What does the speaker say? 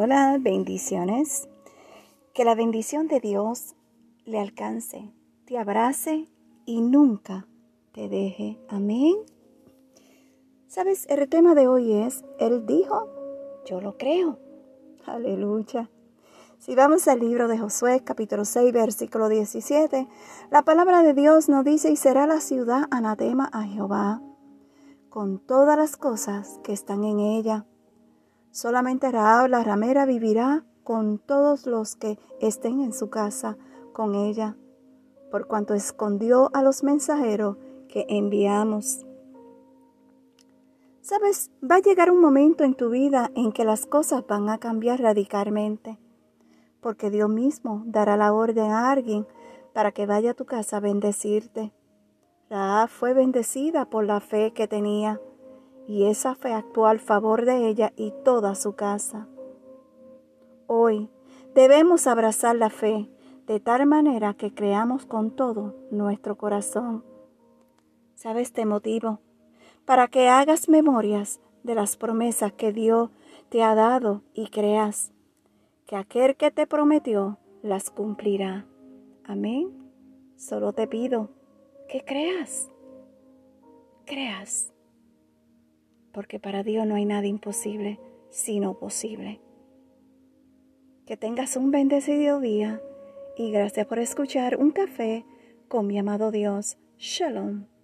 Hola, bendiciones. Que la bendición de Dios le alcance, te abrace y nunca te deje. Amén. Sabes, el tema de hoy es, Él dijo, yo lo creo. Aleluya. Si vamos al libro de Josué, capítulo 6, versículo 17, la palabra de Dios nos dice, y será la ciudad anatema a Jehová, con todas las cosas que están en ella Solamente Raab la ramera vivirá con todos los que estén en su casa con ella, por cuanto escondió a los mensajeros que enviamos. Sabes, va a llegar un momento en tu vida en que las cosas van a cambiar radicalmente, porque Dios mismo dará la orden a alguien para que vaya a tu casa a bendecirte. Raab fue bendecida por la fe que tenía y esa fe actuó al favor de ella y toda su casa. Hoy debemos abrazar la fe de tal manera que creamos con todo nuestro corazón. ¿Sabes este motivo? Para que hagas memorias de las promesas que Dios te ha dado y creas que aquel que te prometió las cumplirá. Amén. Solo te pido que creas. Creas porque para Dios no hay nada imposible, sino posible. Que tengas un bendecido día y gracias por escuchar un café con mi amado Dios. Shalom.